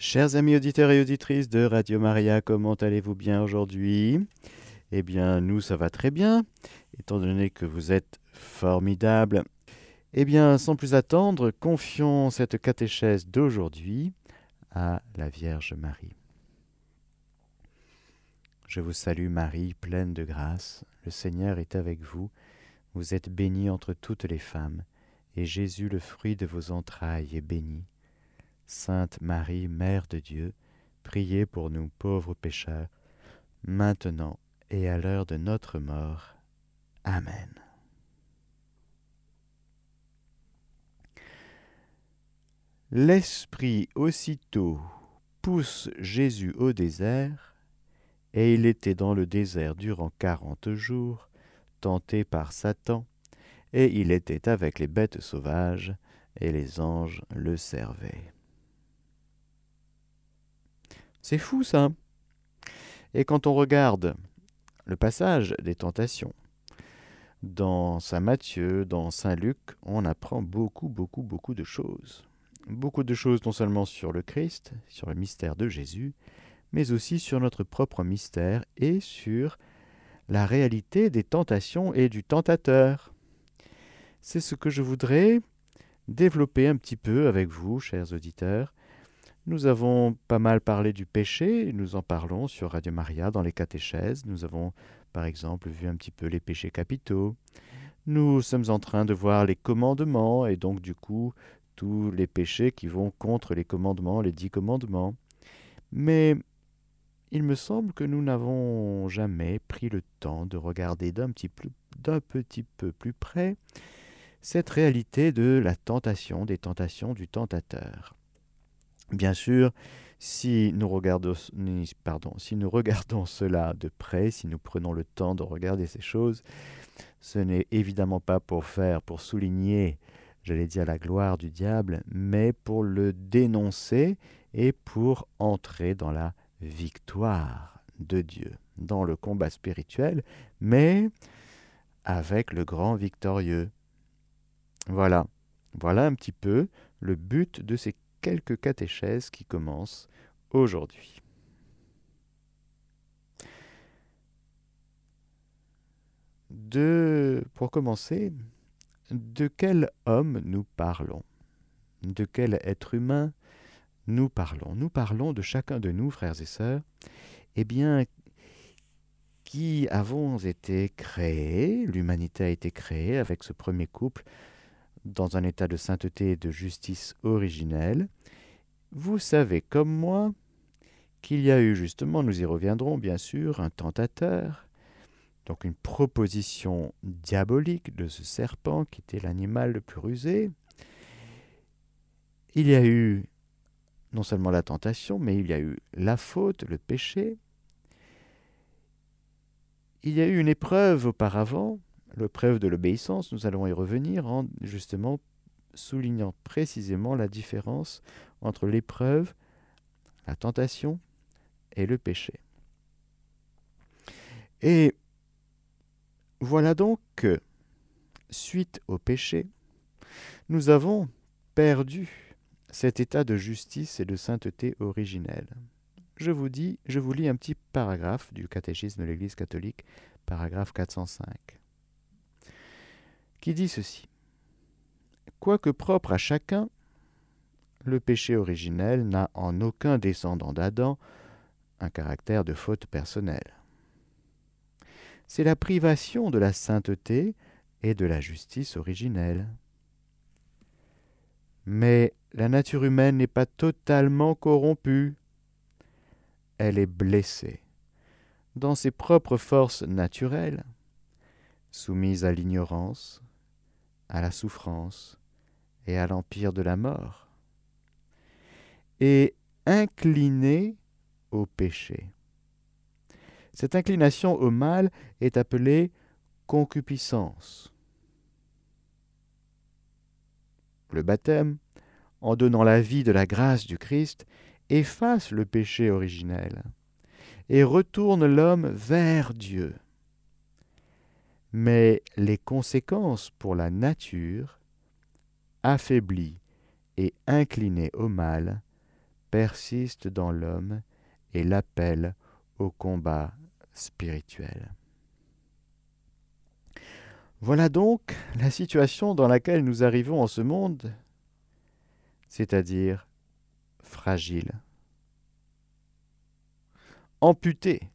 Chers amis auditeurs et auditrices de Radio Maria, comment allez-vous bien aujourd'hui? Eh bien, nous, ça va très bien, étant donné que vous êtes formidables. Eh bien, sans plus attendre, confions cette catéchèse d'aujourd'hui à la Vierge Marie. Je vous salue Marie, pleine de grâce, le Seigneur est avec vous, vous êtes bénie entre toutes les femmes, et Jésus, le fruit de vos entrailles, est béni. Sainte Marie, Mère de Dieu, priez pour nous pauvres pécheurs, maintenant et à l'heure de notre mort. Amen. L'Esprit aussitôt pousse Jésus au désert, et il était dans le désert durant quarante jours, tenté par Satan, et il était avec les bêtes sauvages, et les anges le servaient. C'est fou ça. Et quand on regarde le passage des tentations dans Saint Matthieu, dans Saint Luc, on apprend beaucoup, beaucoup, beaucoup de choses. Beaucoup de choses non seulement sur le Christ, sur le mystère de Jésus, mais aussi sur notre propre mystère et sur la réalité des tentations et du tentateur. C'est ce que je voudrais développer un petit peu avec vous, chers auditeurs, nous avons pas mal parlé du péché, nous en parlons sur Radio Maria dans les catéchèses. Nous avons par exemple vu un petit peu les péchés capitaux. Nous sommes en train de voir les commandements et donc du coup tous les péchés qui vont contre les commandements, les dix commandements. Mais il me semble que nous n'avons jamais pris le temps de regarder d'un petit, petit peu plus près cette réalité de la tentation, des tentations du tentateur. Bien sûr, si nous, regardons, cela de près, si nous prenons le temps de regarder ces choses, ce n'est évidemment pas pour faire, pour souligner, j'allais dire, la gloire du diable, mais pour le dénoncer et pour entrer dans la victoire de Dieu, dans le combat spirituel, mais avec le grand victorieux. Voilà, voilà un petit peu le but de ces quelques catéchèses qui commencent aujourd'hui. De, pour commencer, de quel homme nous parlons? De quel être humain nous parlons? Nous parlons de chacun de nous, frères et sœurs, eh bien, qui avons été créés, l'humanité a été créée avec ce premier couple dans un état de sainteté et de justice originelle, vous savez comme moi qu'il y a eu justement, nous y reviendrons bien sûr, un tentateur, donc une proposition diabolique de ce serpent qui était l'animal le plus rusé. Il y a eu non seulement la tentation, mais il y a eu la faute, le péché. Il y a eu une épreuve auparavant, l'épreuve de l'obéissance, nous allons y revenir en justement soulignant précisément la différence entre l'épreuve, la tentation et le péché. Et voilà donc que, suite au péché, nous avons perdu cet état de justice et de sainteté originelle. Je vous dis, je vous lis un petit paragraphe du catéchisme de l'Église catholique, paragraphe 405 qui dit ceci. Quoique propre à chacun, le péché originel n'a en aucun descendant d'Adam un caractère de faute personnelle. C'est la privation de la sainteté et de la justice originelle. Mais la nature humaine n'est pas totalement corrompue. Elle est blessée dans ses propres forces naturelles, soumise à l'ignorance, à la souffrance et à l'empire de la mort, et incliné au péché. Cette inclination au mal est appelée concupiscence. Le baptême, en donnant la vie de la grâce du Christ, efface le péché originel et retourne l'homme vers Dieu mais les conséquences pour la nature, affaiblie et inclinée au mal, persiste dans l'homme et l'appelle au combat spirituel. Voilà donc la situation dans laquelle nous arrivons en ce monde, c'est-à-dire fragile, amputé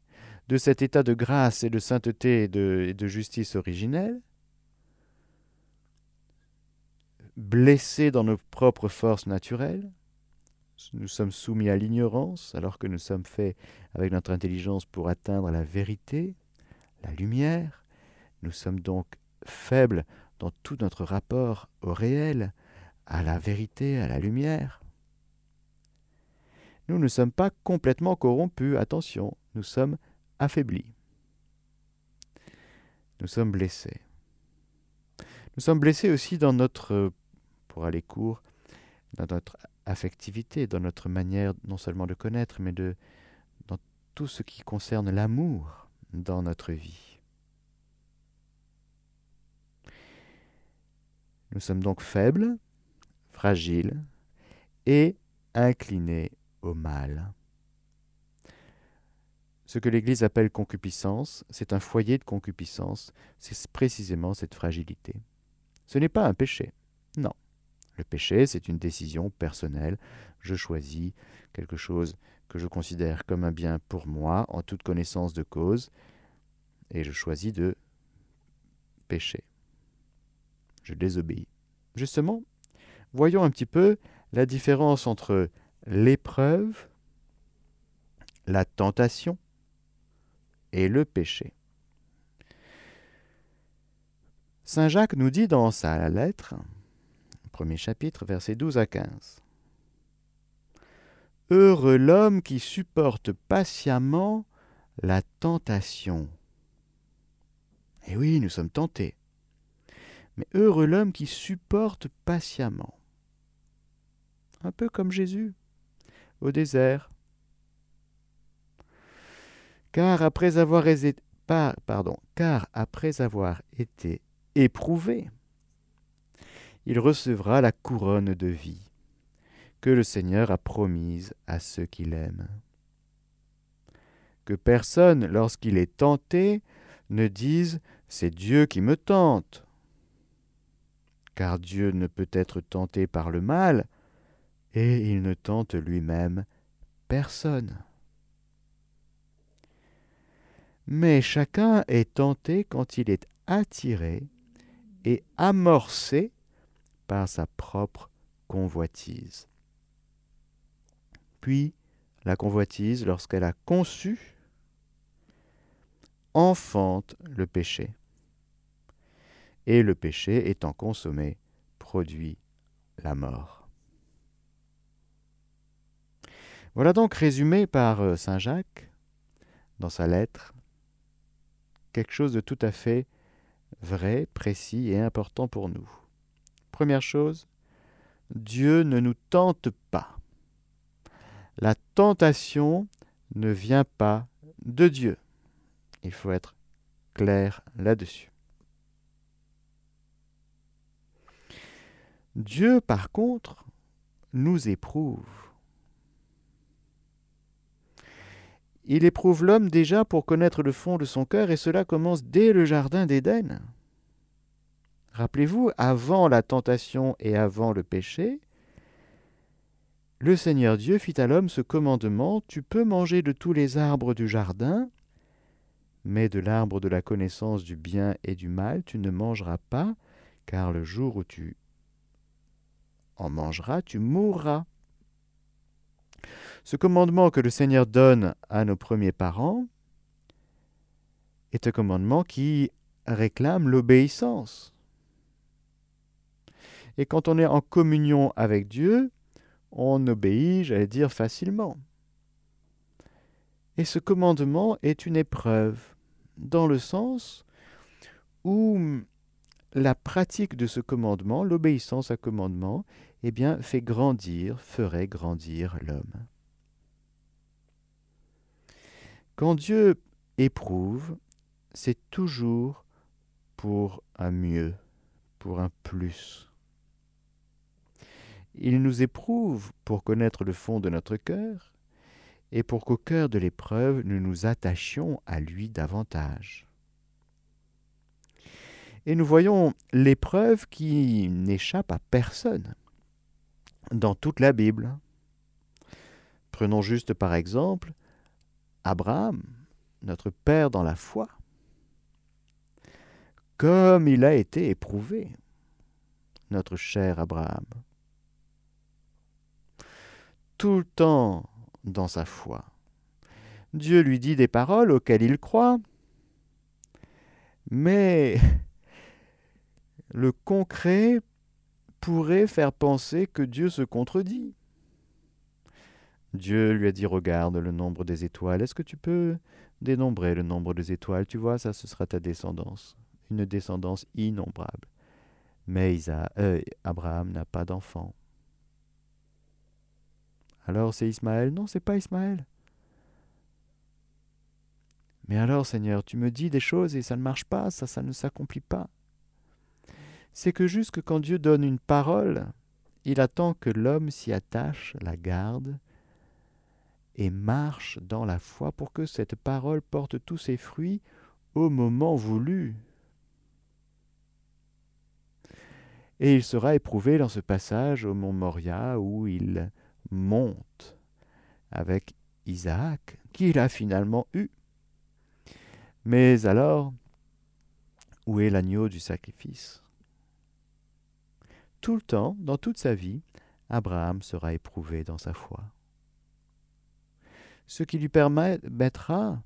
de cet état de grâce et de sainteté et de, justice originelle, blessé dans nos propres forces naturelles, nous sommes soumis à l'ignorance alors que nous sommes faits avec notre intelligence pour atteindre la vérité, la lumière. Nous sommes donc faibles dans tout notre rapport au réel, à la vérité, à la lumière. Nous ne sommes pas complètement corrompus, attention, nous sommes affaiblis. Nous sommes blessés. Nous sommes blessés aussi dans notre, pour aller court, dans notre affectivité, dans notre manière non seulement de connaître, mais de dans tout ce qui concerne l'amour dans notre vie. Nous sommes donc faibles, fragiles et inclinés au mal. Ce que l'Église appelle concupiscence, c'est un foyer de concupiscence, c'est précisément cette fragilité. Ce n'est pas un péché, non. Le péché, c'est une décision personnelle. Je choisis quelque chose que je considère comme un bien pour moi, en toute connaissance de cause, et je choisis de pécher. Je désobéis. Justement, voyons un petit peu la différence entre l'épreuve, la tentation et le péché. Saint Jacques nous dit dans sa lettre, premier chapitre, versets 12 à 15. Heureux l'homme qui supporte patiemment la tentation. Eh oui, nous sommes tentés. Mais heureux l'homme qui supporte patiemment. Un peu comme Jésus au désert. Car après avoir, été éprouvé, il recevra la couronne de vie que le Seigneur a promise à ceux qui l'aiment. Que personne, lorsqu'il est tenté, ne dise C'est Dieu qui me tente. Car Dieu ne peut être tenté par le mal, et il ne tente lui-même personne. Mais chacun est tenté quand il est attiré et amorcé par sa propre convoitise. Puis, la convoitise, lorsqu'elle a conçu, enfante le péché. Et le péché, étant consommé, produit la mort. Voilà donc résumé par euh, Saint Jacques, dans sa lettre, quelque chose de tout à fait vrai, précis et important pour nous. Première chose, Dieu ne nous tente pas. La tentation ne vient pas de Dieu. Il faut être clair là-dessus. Dieu, par contre, nous éprouve. Il éprouve l'homme déjà pour connaître le fond de son cœur, et cela commence dès le Jardin d'Éden. Rappelez-vous, avant la tentation et avant le péché, le Seigneur Dieu fit à l'homme ce commandement, Tu peux manger de tous les arbres du jardin, mais de l'arbre de la connaissance du bien et du mal tu ne mangeras pas, car le jour où tu en mangeras, tu mourras. Ce commandement que le Seigneur donne à nos premiers parents est un commandement qui réclame l'obéissance. Et quand on est en communion avec Dieu, on obéit, j'allais dire, facilement. Et ce commandement est une épreuve, dans le sens où la pratique de ce commandement, l'obéissance à commandement, eh bien, fait grandir, ferait grandir l'homme. Quand Dieu éprouve, c'est toujours pour un mieux, pour un plus. Il nous éprouve pour connaître le fond de notre cœur et pour qu'au cœur de l'épreuve, nous nous attachions à lui davantage. Et nous voyons l'épreuve qui n'échappe à personne dans toute la Bible. Prenons juste par exemple Abraham, notre Père dans la foi, comme il a été éprouvé, notre cher Abraham. Tout le temps dans sa foi. Dieu lui dit des paroles auxquelles il croit, mais le concret pourrait faire penser que Dieu se contredit. Dieu lui a dit Regarde le nombre des étoiles. Est-ce que tu peux dénombrer le nombre des étoiles? Tu vois, ça, ce sera ta descendance. Une descendance innombrable. Mais euh, Abraham n'a pas d'enfant. Alors c'est Ismaël? Non, c'est pas Ismaël. Mais alors, Seigneur, tu me dis des choses et ça ne marche pas, ça ne s'accomplit pas c'est que jusque quand Dieu donne une parole, il attend que l'homme s'y attache, la garde, et marche dans la foi pour que cette parole porte tous ses fruits au moment voulu. Et il sera éprouvé dans ce passage au mont Moria où il monte avec Isaac, qu'il a finalement eu. Mais alors, où est l'agneau du sacrifice? Tout le temps, dans toute sa vie, Abraham sera éprouvé dans sa foi. Ce qui lui permettra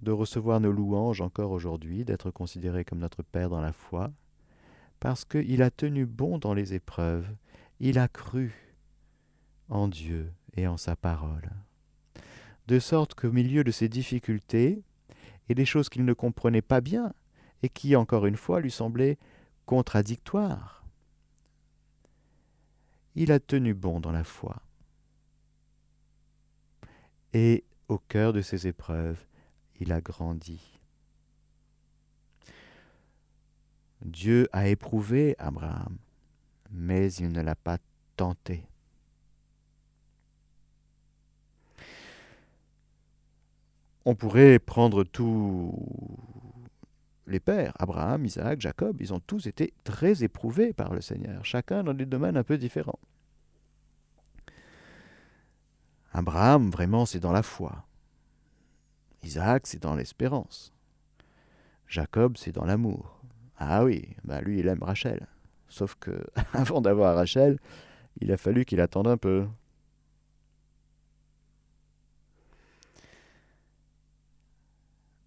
de recevoir nos louanges encore aujourd'hui, d'être considéré comme notre Père dans la foi, parce qu'il a tenu bon dans les épreuves, il a cru en Dieu et en sa parole. De sorte qu'au milieu de ces difficultés, et des choses qu'il ne comprenait pas bien, et qui, encore une fois, lui semblaient contradictoires, il a tenu bon dans la foi. Et au cœur de ces épreuves, il a grandi. Dieu a éprouvé Abraham, mais il ne l'a pas tenté. On pourrait prendre tous les pères, Abraham, Isaac, Jacob, ils ont tous été très éprouvés par le Seigneur, chacun dans des domaines un peu différents. Abraham, vraiment, c'est dans la foi. Isaac, c'est dans l'espérance. Jacob, c'est dans l'amour. Ah oui, bah lui, il aime Rachel. Sauf que, avant d'avoir Rachel, il a fallu qu'il attende un peu.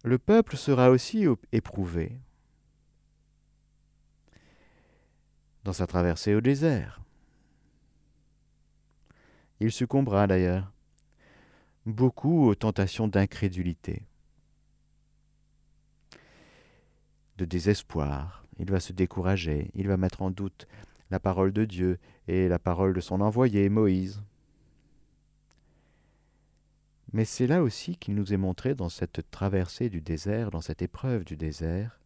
Le peuple sera aussi éprouvé dans sa traversée au désert. Il succombera d'ailleurs beaucoup aux tentations d'incrédulité, de désespoir. Il va se décourager, il va mettre en doute la parole de Dieu et la parole de son envoyé, Moïse. Mais c'est là aussi qu'il nous est montré dans cette traversée du désert, dans cette épreuve du désert,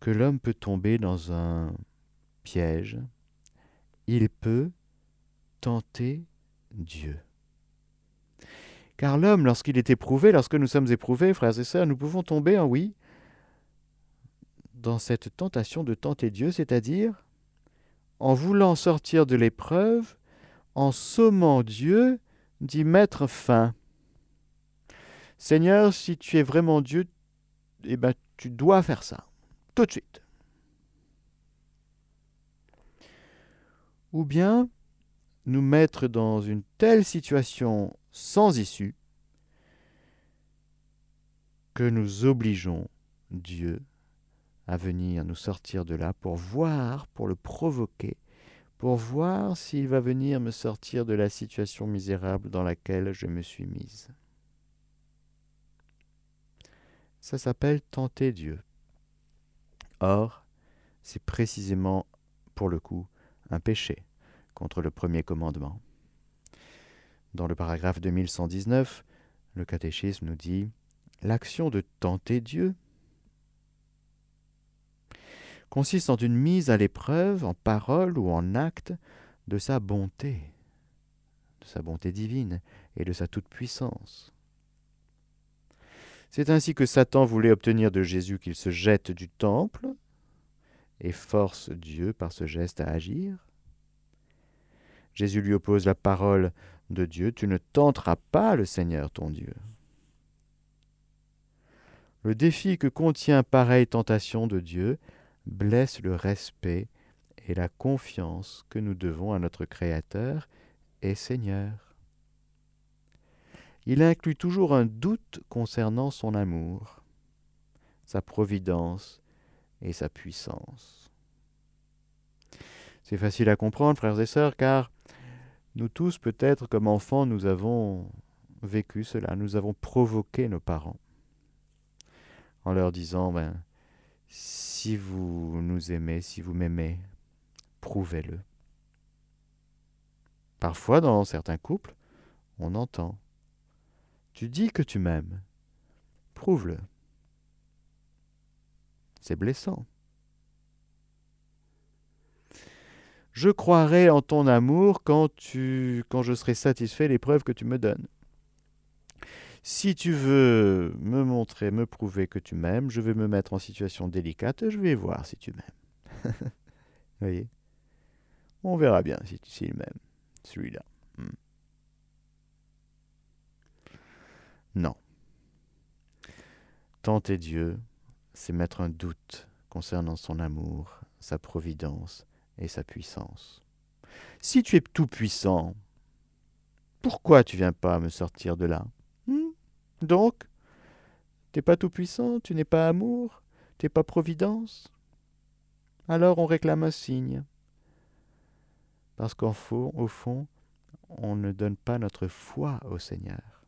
que l'homme peut tomber dans un piège, il peut tenter Dieu. Car l'homme, lorsqu'il est éprouvé, lorsque nous sommes éprouvés, frères et sœurs, nous pouvons tomber en oui dans cette tentation de tenter Dieu, c'est-à-dire en voulant sortir de l'épreuve, en sommant Dieu d'y mettre fin. Seigneur, si tu es vraiment Dieu, eh ben, tu dois faire ça, tout de suite. Ou bien nous mettre dans une telle situation sans issue que nous obligeons Dieu à venir nous sortir de là pour voir, pour le provoquer, pour voir s'il va venir me sortir de la situation misérable dans laquelle je me suis mise. Ça s'appelle tenter Dieu. Or, c'est précisément, pour le coup, un péché contre le premier commandement. Dans le paragraphe 2119, le catéchisme nous dit L'action de tenter Dieu consiste en une mise à l'épreuve, en parole ou en acte, de sa bonté, de sa bonté divine et de sa toute-puissance. C'est ainsi que Satan voulait obtenir de Jésus qu'il se jette du temple et force Dieu par ce geste à agir. Jésus lui oppose la parole de Dieu, tu ne tenteras pas le Seigneur ton Dieu. Le défi que contient pareille tentation de Dieu blesse le respect et la confiance que nous devons à notre Créateur et Seigneur. Il inclut toujours un doute concernant son amour, sa providence et sa puissance. C'est facile à comprendre, frères et sœurs, car nous tous, peut-être comme enfants, nous avons vécu cela, nous avons provoqué nos parents en leur disant, ben, si vous nous aimez, si vous m'aimez, prouvez-le. Parfois, dans certains couples, on entend, tu dis que tu m'aimes, prouve-le. C'est blessant. Je croirai en ton amour quand, tu, quand je serai satisfait des preuves que tu me donnes. Si tu veux me montrer, me prouver que tu m'aimes, je vais me mettre en situation délicate et je vais voir si tu m'aimes. Vous voyez? On verra bien si tu s'il m'aime, celui-là. Hmm. Non. Tenter Dieu, c'est mettre un doute concernant son amour, sa providence, et sa puissance. Si tu es tout puissant, pourquoi tu viens pas me sortir de là? Donc, t'es pas tout puissant, tu n'es pas amour, t'es pas providence. Alors on réclame un signe. Parce qu'au fond, au fond, on ne donne pas notre foi au Seigneur.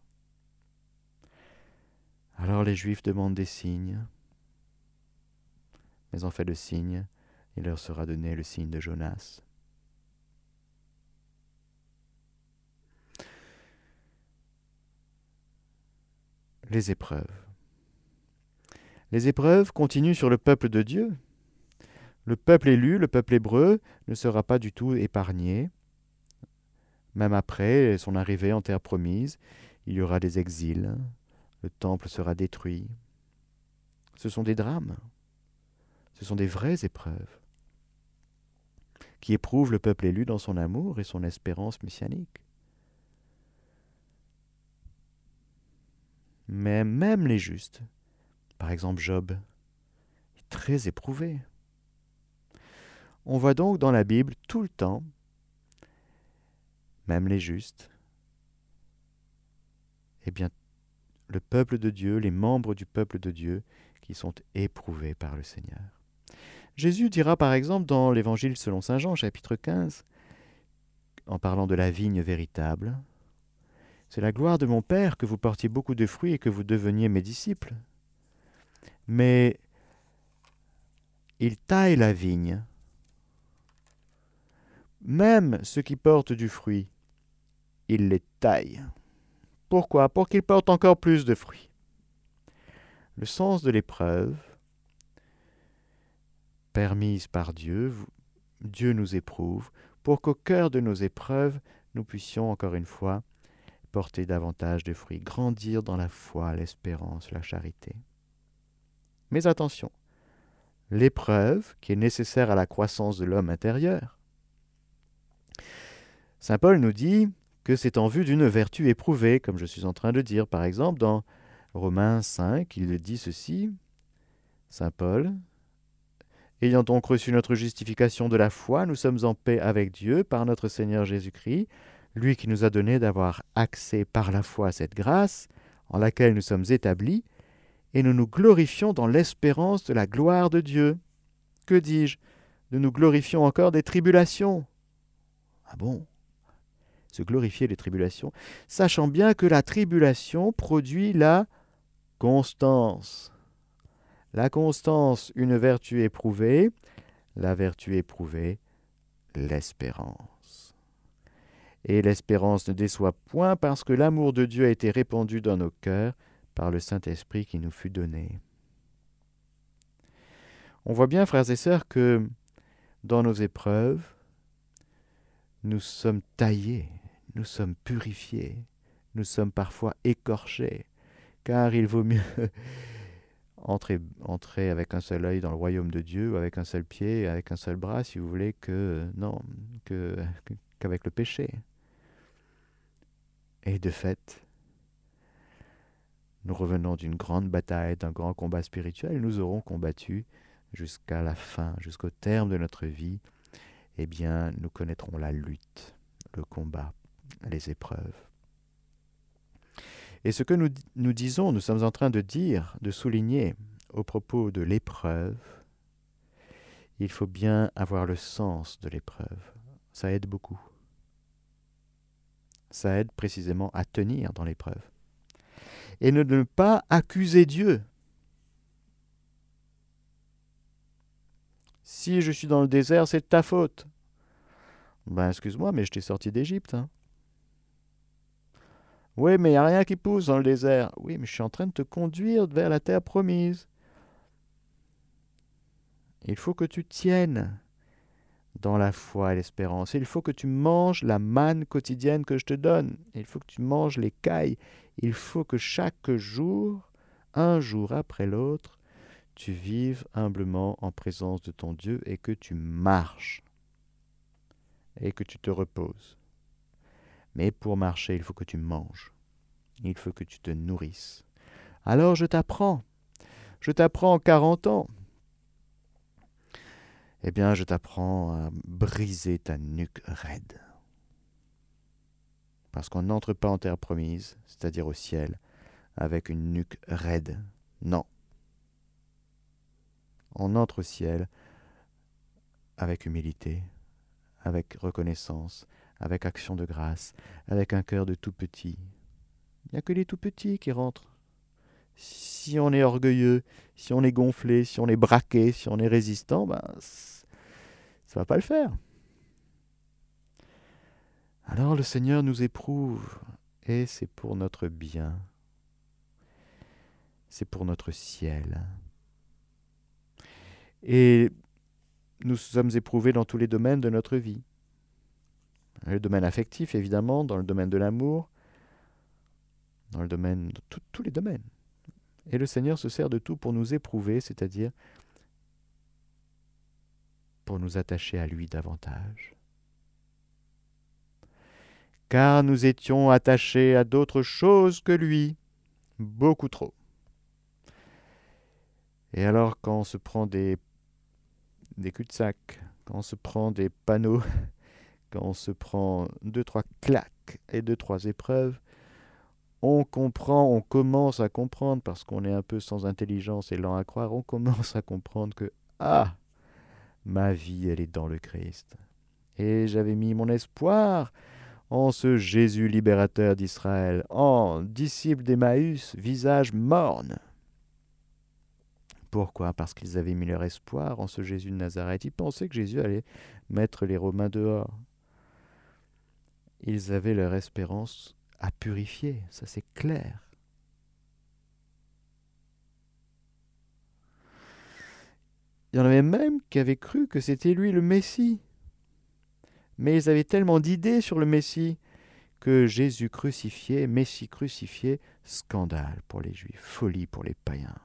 Alors les Juifs demandent des signes. Mais en fait, le signe, il leur sera donné le signe de Jonas. Les épreuves. Les épreuves continuent sur le peuple de Dieu. Le peuple élu, le peuple hébreu, ne sera pas du tout épargné. Même après son arrivée en terre promise, il y aura des exils, le temple sera détruit. Ce sont des drames, ce sont des vraies épreuves qui éprouve le peuple élu dans son amour et son espérance messianique. Mais même les justes, par exemple Job, très éprouvé. On voit donc dans la Bible tout le temps, même les justes, eh bien, le peuple de Dieu, les membres du peuple de Dieu qui sont éprouvés par le Seigneur. Jésus dira par exemple dans l'Évangile selon Saint Jean, chapitre 15, en parlant de la vigne véritable, C'est la gloire de mon Père que vous portiez beaucoup de fruits et que vous deveniez mes disciples. Mais il taille la vigne. Même ceux qui portent du fruit, il les taille. Pourquoi? Pour qu'ils portent encore plus de fruits. Le sens de l'épreuve, permise par Dieu, Dieu nous éprouve, pour qu'au cœur de nos épreuves, nous puissions, encore une fois, porter davantage de fruits, grandir dans la foi, l'espérance, la charité. Mais attention, l'épreuve, qui est nécessaire à la croissance de l'homme intérieur, Saint Paul nous dit que c'est en vue d'une vertu éprouvée, comme je suis en train de dire, par exemple, dans Romains 5, il dit ceci, Saint Paul, Ayant donc reçu notre justification de la foi, nous sommes en paix avec Dieu par notre Seigneur Jésus-Christ, lui qui nous a donné d'avoir accès par la foi à cette grâce en laquelle nous sommes établis, et nous nous glorifions dans l'espérance de la gloire de Dieu. Que dis-je? Nous nous glorifions encore des tribulations. Ah bon? Se glorifier des tribulations, sachant bien que la tribulation produit la constance. La constance, une vertu éprouvée. La vertu éprouvée, l'espérance. Et l'espérance ne déçoit point parce que l'amour de Dieu a été répandu dans nos cœurs par le Saint-Esprit qui nous fut donné. On voit bien, frères et sœurs, que dans nos épreuves, nous sommes taillés, nous sommes purifiés, nous sommes parfois écorchés, car il vaut mieux entrer, avec un seul œil dans le royaume de Dieu, avec un seul pied, avec un seul bras, si vous voulez, que non, qu'avec le péché. Et de fait, nous revenons d'une grande bataille, d'un grand combat spirituel, nous aurons combattu jusqu'à la fin, jusqu'au terme de notre vie, eh bien, nous connaîtrons la lutte, le combat, les épreuves. Et ce que nous, nous disons, nous sommes en train de dire, de souligner au propos de l'épreuve, il faut bien avoir le sens de l'épreuve. Ça aide beaucoup. Ça aide précisément à tenir dans l'épreuve. Et ne, pas accuser Dieu. Si je suis dans le désert, c'est de ta faute. Ben, excuse-moi, mais je t'ai sorti d'Égypte. Hein. Oui, mais il n'y a rien qui pousse dans le désert. Oui, mais je suis en train de te conduire vers la terre promise. Il faut que tu tiennes dans la foi et l'espérance. Il faut que tu manges la manne quotidienne que je te donne. Il faut que tu manges les cailles. Il faut que chaque jour, un jour après l'autre, tu vives humblement en présence de ton Dieu et que tu marches et que tu te reposes. Mais pour marcher, il faut que tu manges. Il faut que tu te nourrisses. Alors je t'apprends. Je t'apprends en 40 ans. Eh bien, je t'apprends à briser ta nuque raide. Parce qu'on n'entre pas en terre promise, c'est-à-dire au ciel, avec une nuque raide. Non. On entre au ciel avec humilité, avec reconnaissance, avec action de grâce, avec un cœur de tout petit. Il n'y a que les tout petits qui rentrent. Si on est orgueilleux, si on est gonflé, si on est braqué, si on est résistant, ben, ça va pas le faire. Alors le Seigneur nous éprouve, et c'est pour notre bien, c'est pour notre ciel. Et nous sommes éprouvés dans tous les domaines de notre vie. Le domaine affectif, évidemment, dans le domaine de l'amour, dans le domaine tous les domaines. Et le Seigneur se sert de tout pour nous éprouver, c'est-à-dire pour nous attacher à lui davantage. Car nous étions attachés à d'autres choses que lui, beaucoup trop. Et alors quand on se prend des des cul-de-sac, quand on se prend des panneaux, quand on se prend deux, trois claques et deux, trois épreuves, on comprend, on commence à comprendre, parce qu'on est un peu sans intelligence et lent à croire, on commence à comprendre que, ah, ma vie, elle est dans le Christ. Et j'avais mis mon espoir en ce Jésus libérateur d'Israël, en disciple d'Emmaüs, visage morne. Pourquoi? Parce qu'ils avaient mis leur espoir en ce Jésus de Nazareth. Ils pensaient que Jésus allait mettre les Romains dehors. Ils avaient leur espérance à purifier, ça c'est clair. Il y en avait même qui avaient cru que c'était lui le Messie. Mais ils avaient tellement d'idées sur le Messie que Jésus crucifié, Messie crucifié, scandale pour les Juifs, folie pour les païens.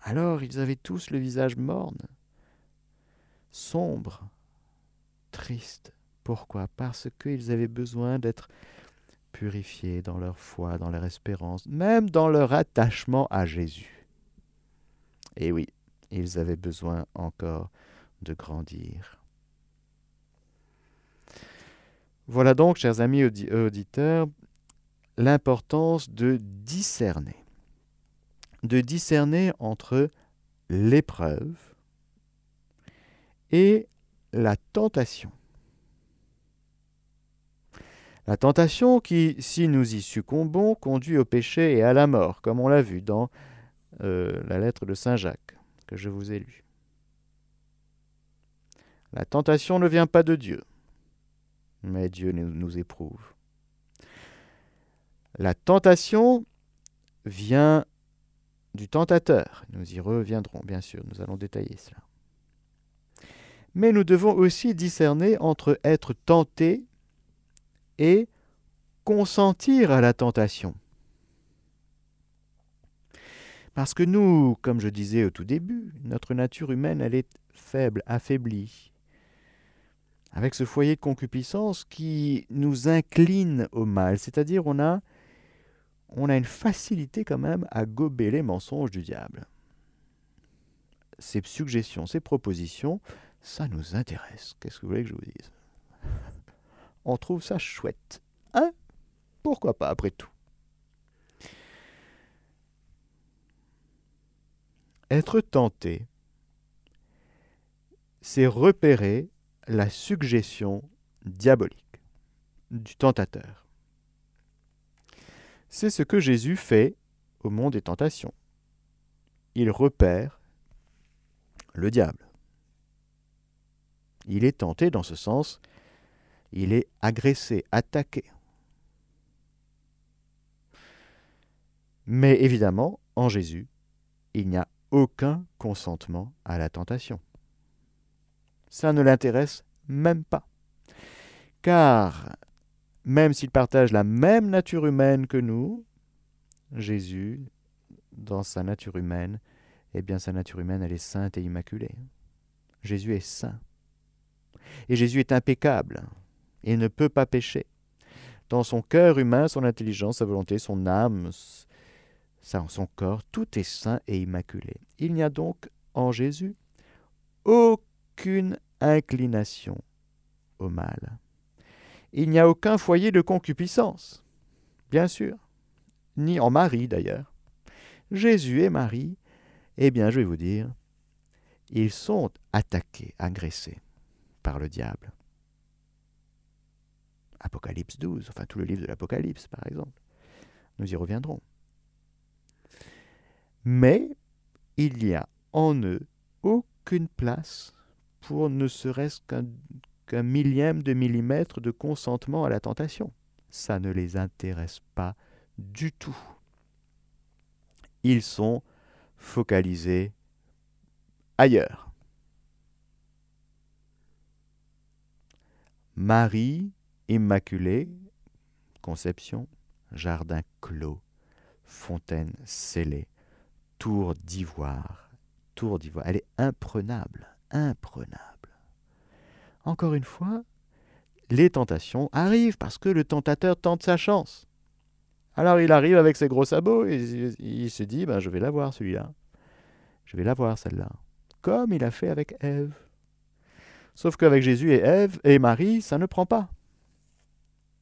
Alors ils avaient tous le visage morne, sombre, triste. Pourquoi? Parce qu'ils avaient besoin d'être purifiés dans leur foi, dans leur espérance, même dans leur attachement à Jésus. Et oui, ils avaient besoin encore de grandir. Voilà donc, chers amis auditeurs, l'importance de discerner de discerner entre l'épreuve et la tentation. La tentation qui, si nous y succombons, conduit au péché et à la mort, comme on l'a vu dans euh, la lettre de Saint Jacques que je vous ai lue. La tentation ne vient pas de Dieu, mais Dieu nous éprouve. La tentation vient du tentateur. Nous y reviendrons, bien sûr, nous allons détailler cela. Mais nous devons aussi discerner entre être tenté et consentir à la tentation. Parce que nous, comme je disais au tout début, notre nature humaine, elle est faible, affaiblie, avec ce foyer de concupiscence qui nous incline au mal, c'est-à-dire on a on a une facilité quand même à gober les mensonges du diable. Ces suggestions, ces propositions, ça nous intéresse. Qu'est-ce que vous voulez que je vous dise? On trouve ça chouette. Hein? Pourquoi pas après tout? Être tenté, c'est repérer la suggestion diabolique du tentateur. C'est ce que Jésus fait au monde des tentations. Il repère le diable. Il est tenté dans ce sens, il est agressé, attaqué. Mais évidemment, en Jésus, il n'y a aucun consentement à la tentation. Ça ne l'intéresse même pas. Car même s'il partage la même nature humaine que nous, Jésus, dans sa nature humaine, eh bien sa nature humaine, elle est sainte et immaculée. Jésus est saint. Et Jésus est impeccable et ne peut pas pécher. Dans son cœur humain, son intelligence, sa volonté, son âme, son corps, tout est saint et immaculé. Il n'y a donc en Jésus aucune inclination au mal il n'y a aucun foyer de concupiscence, bien sûr, ni en Marie d'ailleurs. Jésus et Marie, eh bien je vais vous dire, ils sont attaqués, agressés par le diable. Apocalypse 12, enfin tout le livre de l'Apocalypse par exemple. Nous y reviendrons. Mais il n'y a en eux aucune place pour ne serait-ce qu'un millième de millimètre de consentement à la tentation. Ça ne les intéresse pas du tout. Ils sont focalisés ailleurs. Marie Immaculée, Conception, Jardin clos, Fontaine scellée, Tour d'ivoire, Tour d'ivoire. Elle est imprenable, imprenable encore une fois, les tentations arrivent parce que le tentateur tente sa chance. Alors il arrive avec ses gros sabots et il se dit ben, Je vais l'avoir celui-là. Je vais l'avoir celle-là. Comme il a fait avec Ève. Sauf qu'avec Jésus et Ève et Marie, ça ne prend pas.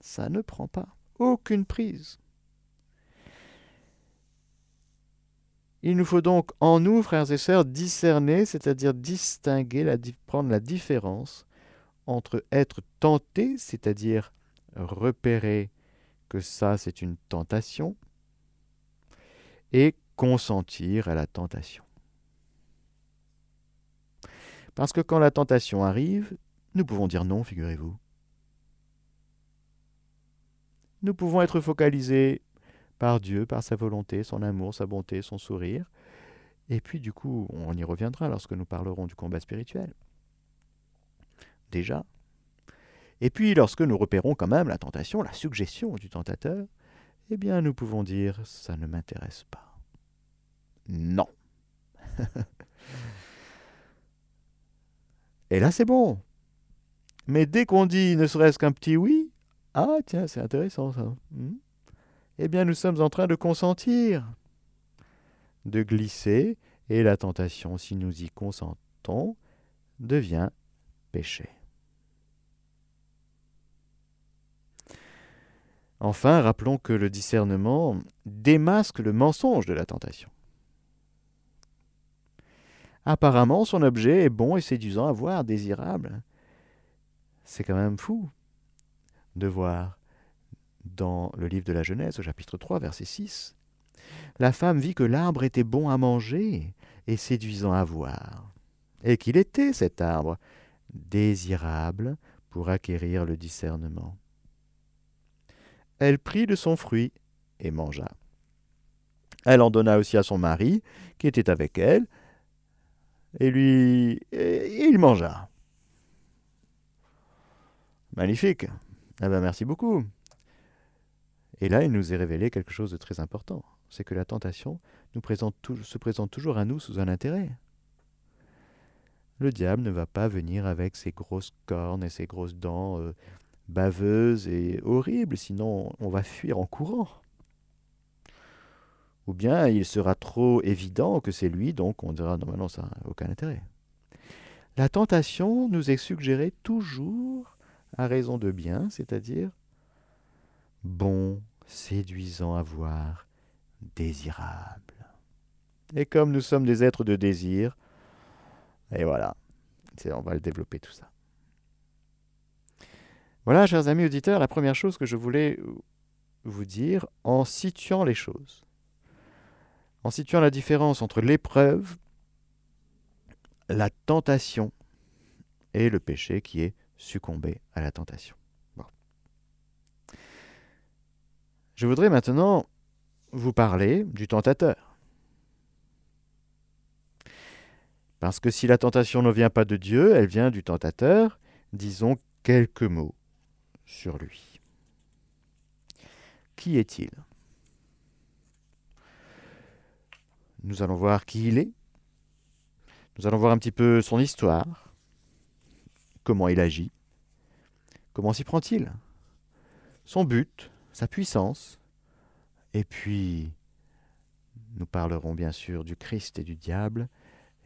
Ça ne prend pas. Aucune prise. Il nous faut donc en nous, frères et sœurs, discerner, c'est-à-dire distinguer, prendre la différence entre être tenté, c'est-à-dire repérer que ça c'est une tentation, et consentir à la tentation. Parce que quand la tentation arrive, nous pouvons dire non, figurez-vous. Nous pouvons être focalisés par Dieu, par sa volonté, son amour, sa bonté, son sourire. Et puis du coup, on y reviendra lorsque nous parlerons du combat spirituel déjà. Et puis, lorsque nous repérons quand même la tentation, la suggestion du tentateur, eh bien, nous pouvons dire ça ne m'intéresse pas. Non. Et là, c'est bon. Mais dès qu'on dit ne serait-ce qu'un petit oui, ah tiens, c'est intéressant ça. Hmm. Eh bien, nous sommes en train de consentir, de glisser, et la tentation, si nous y consentons, devient péché. Enfin, rappelons que le discernement démasque le mensonge de la tentation. Apparemment, son objet est bon et séduisant à voir, désirable. C'est quand même fou de voir dans le livre de la Genèse, au chapitre 3, verset 6, la femme vit que l'arbre était bon à manger et séduisant à voir, et qu'il était cet arbre désirable pour acquérir le discernement elle prit de son fruit et mangea. Elle en donna aussi à son mari, qui était avec elle, et lui, et il mangea. Magnifique. Ah ben merci beaucoup. Et là, il nous est révélé quelque chose de très important. C'est que la tentation se présente toujours à nous sous un intérêt. Le diable ne va pas venir avec ses grosses cornes et ses grosses dents euh, baveuses et horribles, sinon on va fuir en courant. Ou bien il sera trop évident que c'est lui, donc on dira non, non, ça n'a aucun intérêt. La tentation nous est suggérée toujours à raison de bien, c'est-à-dire bon, séduisant à voir, désirable. Et comme nous sommes des êtres de désir, et voilà, on va le développer tout ça. Voilà, chers amis auditeurs, la première chose que je voulais vous dire en situant les choses, en situant la différence entre l'épreuve, la tentation et le péché qui est succomber à la tentation. Je voudrais maintenant vous parler du tentateur. Parce que si la tentation ne vient pas de Dieu, elle vient du tentateur, disons quelques mots sur lui. Qui est-il? Nous allons voir qui il est. Nous allons voir un petit peu son histoire, comment il agit, comment s'y prend-il, son but, sa puissance, et puis nous parlerons bien sûr du Christ et du diable,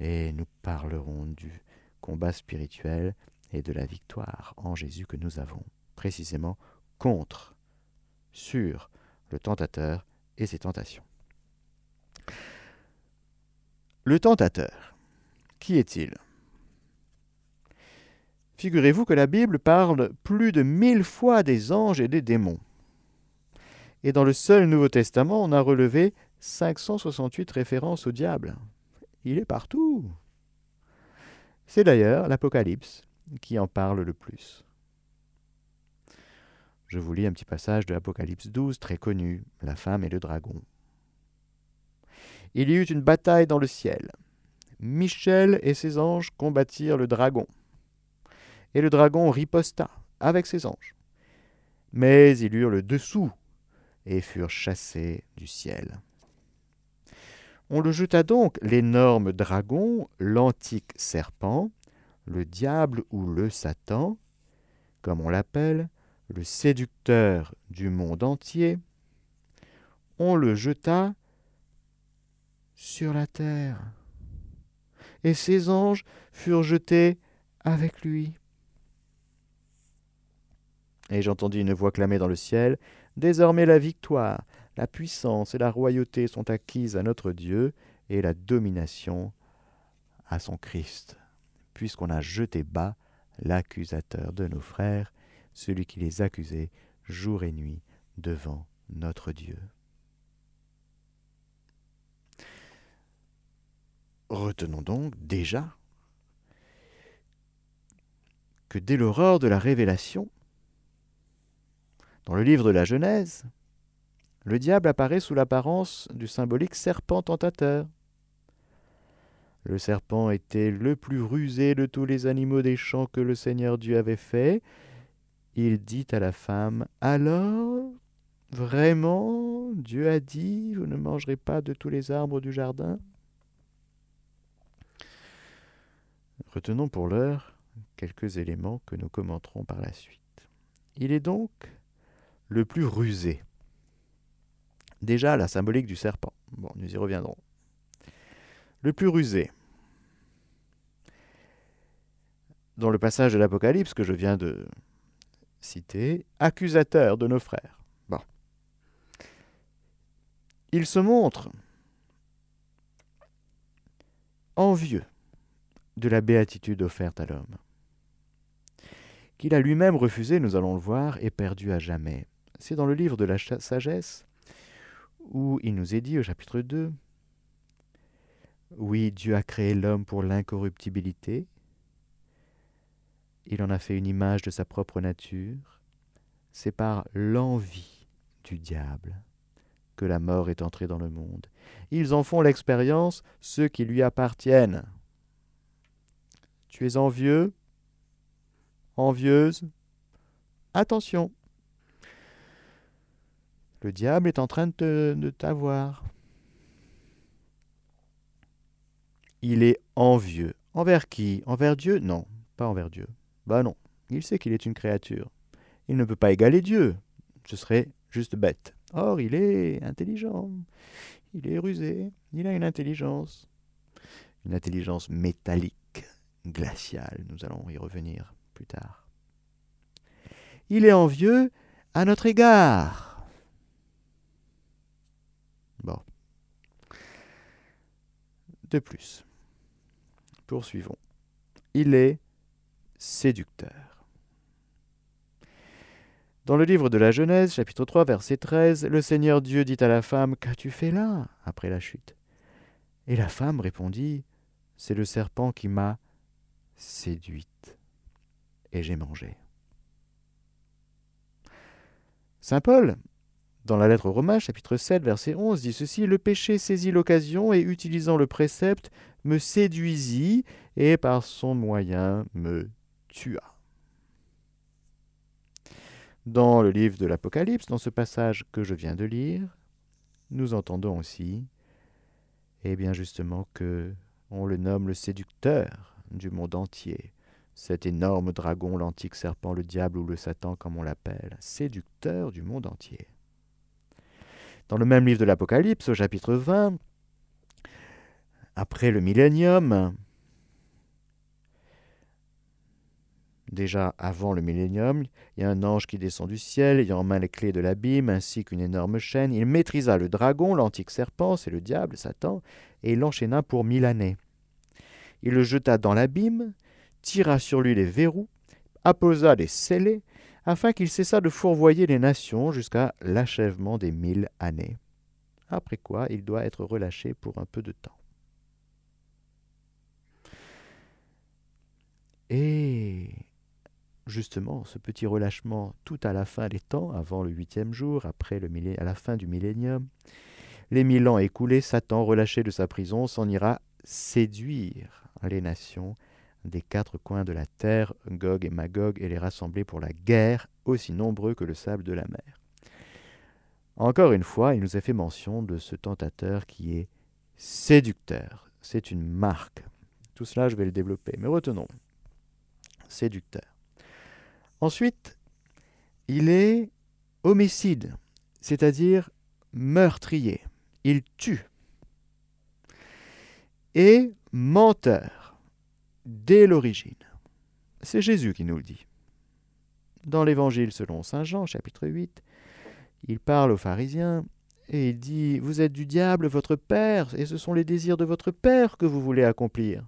et nous parlerons du combat spirituel et de la victoire en Jésus que nous avons, précisément contre, sur le tentateur et ses tentations. Le tentateur, qui est-il? Figurez-vous que la Bible parle plus de mille fois des anges et des démons. Et dans le seul Nouveau Testament, on a relevé 568 références au diable. Il est partout. C'est d'ailleurs l'Apocalypse qui en parle le plus. Je vous lis un petit passage de l'Apocalypse 12, très connu, La femme et le dragon. Il y eut une bataille dans le ciel. Michel et ses anges combattirent le dragon. Et le dragon riposta avec ses anges. Mais ils eurent le dessous et furent chassés du ciel. On le jeta donc, l'énorme dragon, l'antique serpent, le diable ou le Satan, comme on l'appelle, le séducteur du monde entier, on le jeta sur la terre. Et ses anges furent jetés avec lui. Et j'entendis une voix clamer dans le ciel, Désormais la victoire, la puissance et la royauté sont acquises à notre Dieu, et la domination à son Christ, puisqu'on a jeté bas l'accusateur de nos frères, celui qui les accusait jour et nuit devant notre Dieu. Retenons donc déjà que dès l'aurore de la révélation, dans le livre de la Genèse, le diable apparaît sous l'apparence du symbolique serpent tentateur. Le serpent était le plus rusé de tous les animaux des champs que le Seigneur Dieu avait fait. Il dit à la femme, Alors, vraiment, Dieu a dit, vous ne mangerez pas de tous les arbres du jardin? Retenons pour l'heure quelques éléments que nous commenterons par la suite. Il est donc le plus rusé. Déjà la symbolique du serpent. Bon, nous y reviendrons. Le plus rusé. Dans le passage de l'Apocalypse que je viens de citer, accusateur de nos frères. Bon. Il se montre envieux de la béatitude offerte à l'homme, qu'il a lui-même refusé, nous allons le voir, et perdu à jamais. C'est dans le livre de la sagesse où il nous est dit au chapitre 2, oui, Dieu a créé l'homme pour l'incorruptibilité, il en a fait une image de sa propre nature, c'est par l'envie du diable que la mort est entrée dans le monde. Ils en font l'expérience, ceux qui lui appartiennent. Tu es envieux Envieuse Attention Le diable est en train de t'avoir. Il est envieux. Envers qui? Envers Dieu? Non, pas envers Dieu. Bah non, il sait qu'il est une créature. Il ne peut pas égaler Dieu. Ce serait juste bête. Or, il est intelligent. Il est rusé. Il a une intelligence. Une intelligence métallique, glaciale. Nous allons y revenir plus tard. Il est envieux à notre égard. Bon. De plus, Poursuivons. Il est séducteur. Dans le livre de la Genèse, chapitre 3, verset 13, le Seigneur Dieu dit à la femme Qu'as-tu fait là? Après la chute Et la femme répondit C'est le serpent qui m'a séduite, et j'ai mangé. Saint Paul dans la lettre aux Romains, chapitre 7, verset 11, dit ceci Le péché saisit l'occasion et, utilisant le précepte, me séduisit et par son moyen me tua. Dans le livre de l'Apocalypse, dans ce passage que je viens de lire, nous entendons aussi, et eh bien justement, que on le nomme le séducteur du monde entier, cet énorme dragon, l'antique serpent, le diable ou le Satan, comme on l'appelle, séducteur du monde entier. Dans le même livre de l'Apocalypse, au chapitre 20, après le millénium, déjà avant le millénium, il y a un ange qui descend du ciel, ayant en main les clés de l'abîme, ainsi qu'une énorme chaîne. Il maîtrisa le dragon, l'antique serpent, c'est le diable, Satan, et il l'enchaîna pour mille années. Il le jeta dans l'abîme, tira sur lui les verrous, apposa les scellés, afin qu'il cessât de fourvoyer les nations jusqu'à l'achèvement des mille années, après quoi il doit être relâché pour un peu de temps. Et justement, ce petit relâchement tout à la fin des temps, avant le huitième jour, après à la fin du millénium, les mille ans écoulés, Satan, relâché de sa prison, s'en ira séduire les nations des quatre coins de la terre, Gog et Magog, et les rassembler pour la guerre, aussi nombreux que le sable de la mer. Encore une fois, il nous a fait mention de ce tentateur qui est séducteur. C'est une marque. Tout cela, je vais le développer. Mais retenons. Séducteur. Ensuite, il est homicide, c'est-à-dire meurtrier. Il tue. Et menteur dès l'origine. C'est Jésus qui nous le dit. Dans l'Évangile selon Saint Jean, chapitre 8, il parle aux pharisiens et il dit Vous êtes du diable, votre père, et ce sont les désirs de votre père que vous voulez accomplir.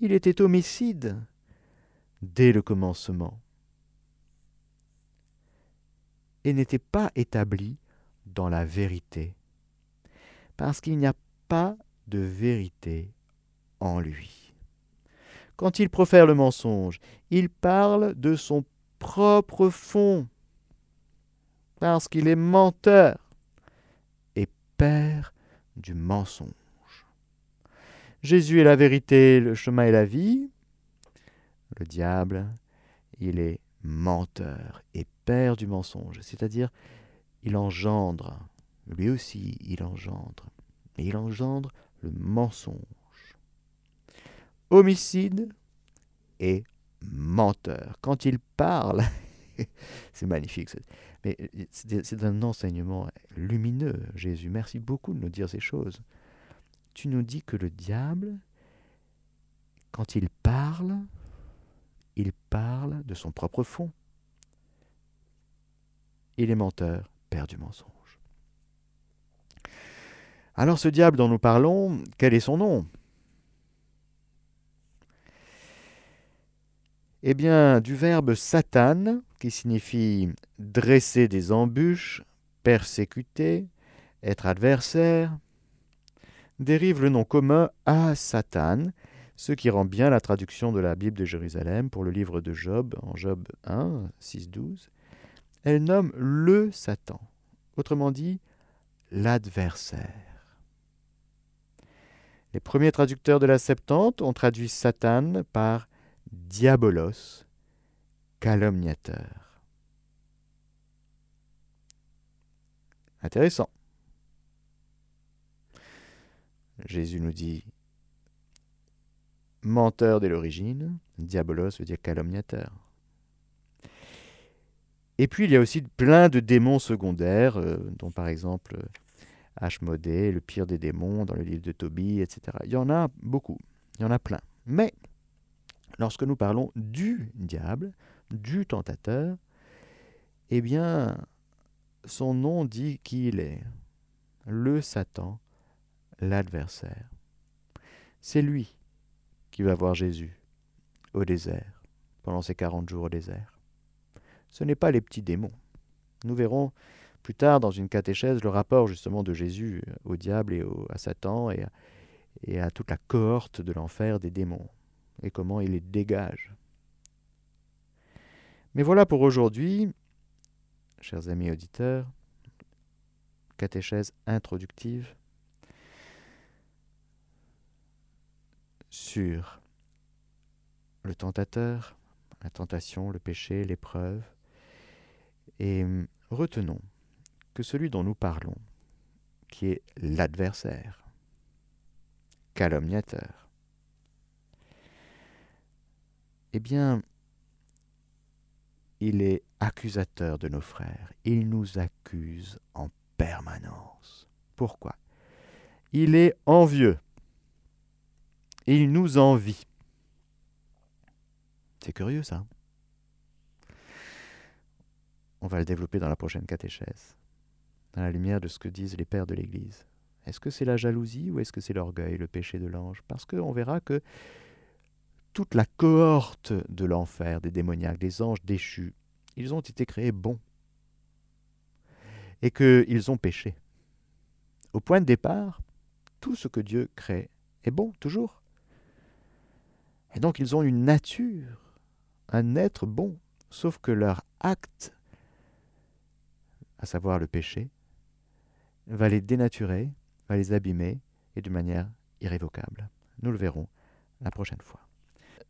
Il était homicide dès le commencement et n'était pas établi dans la vérité, parce qu'il n'y a pas de vérité en lui. Quand il profère le mensonge, il parle de son propre fond, parce qu'il est menteur et père du mensonge. Jésus est la vérité, le chemin et la vie. Le diable, il est menteur et père du mensonge, c'est-à-dire il engendre, lui aussi il engendre, et il engendre le mensonge homicide et menteur. Quand il parle, c'est magnifique. Mais c'est un enseignement lumineux, Jésus. Merci beaucoup de nous dire ces choses. Tu nous dis que le diable, quand il parle, il parle de son propre fond. Il est menteur, père du mensonge. Alors ce diable dont nous parlons, quel est son nom? Eh bien, du verbe Satan, qui signifie dresser des embûches, persécuter, être adversaire, dérive le nom commun à Satan, ce qui rend bien la traduction de la Bible de Jérusalem pour le livre de Job, en Job 1, 6, 12. Elle nomme le Satan, autrement dit, l'adversaire. Les premiers traducteurs de la Septante ont traduit Satan par diabolos, calomniateur. Intéressant. Jésus nous dit menteur dès l'origine, diabolos veut dire calomniateur. Et puis il y a aussi plein de démons secondaires, euh, dont par exemple Ashmodée, le pire des démons dans le livre de Tobie, etc. Il y en a beaucoup, il y en a plein. Mais lorsque nous parlons du diable, du tentateur, eh bien, son nom dit qui il est. Le Satan, l'adversaire. C'est lui qui va voir Jésus au désert, pendant ces 40 jours au désert. Ce n'est pas les petits démons. Nous verrons plus tard dans une catéchèse le rapport justement de Jésus au diable et à Satan et et à toute la cohorte de l'enfer des démons et comment il les dégage. Mais voilà pour aujourd'hui, chers amis auditeurs, catéchèse introductive sur le tentateur, la tentation, le péché, l'épreuve. Et retenons que celui dont nous parlons, qui est l'adversaire, calomniateur, eh bien, il est accusateur de nos frères. Il nous accuse en permanence. Pourquoi? Il est envieux. Il nous envie. C'est curieux ça. On va le développer dans la prochaine catéchèse, dans la lumière de ce que disent les pères de l'Église. Est-ce que c'est la jalousie ou est-ce que c'est l'orgueil, le péché de l'ange? Parce qu'on verra que toute la cohorte de l'enfer, des démoniaques, des anges déchus, ils ont été créés bons. Et qu'ils ont péché. Au point de départ, tout ce que Dieu crée est bon, toujours. Et donc ils ont une nature, un être bon, sauf que leur acte, à savoir le péché, va les dénaturer, va les abîmer, et de manière irrévocable. Nous le verrons la prochaine fois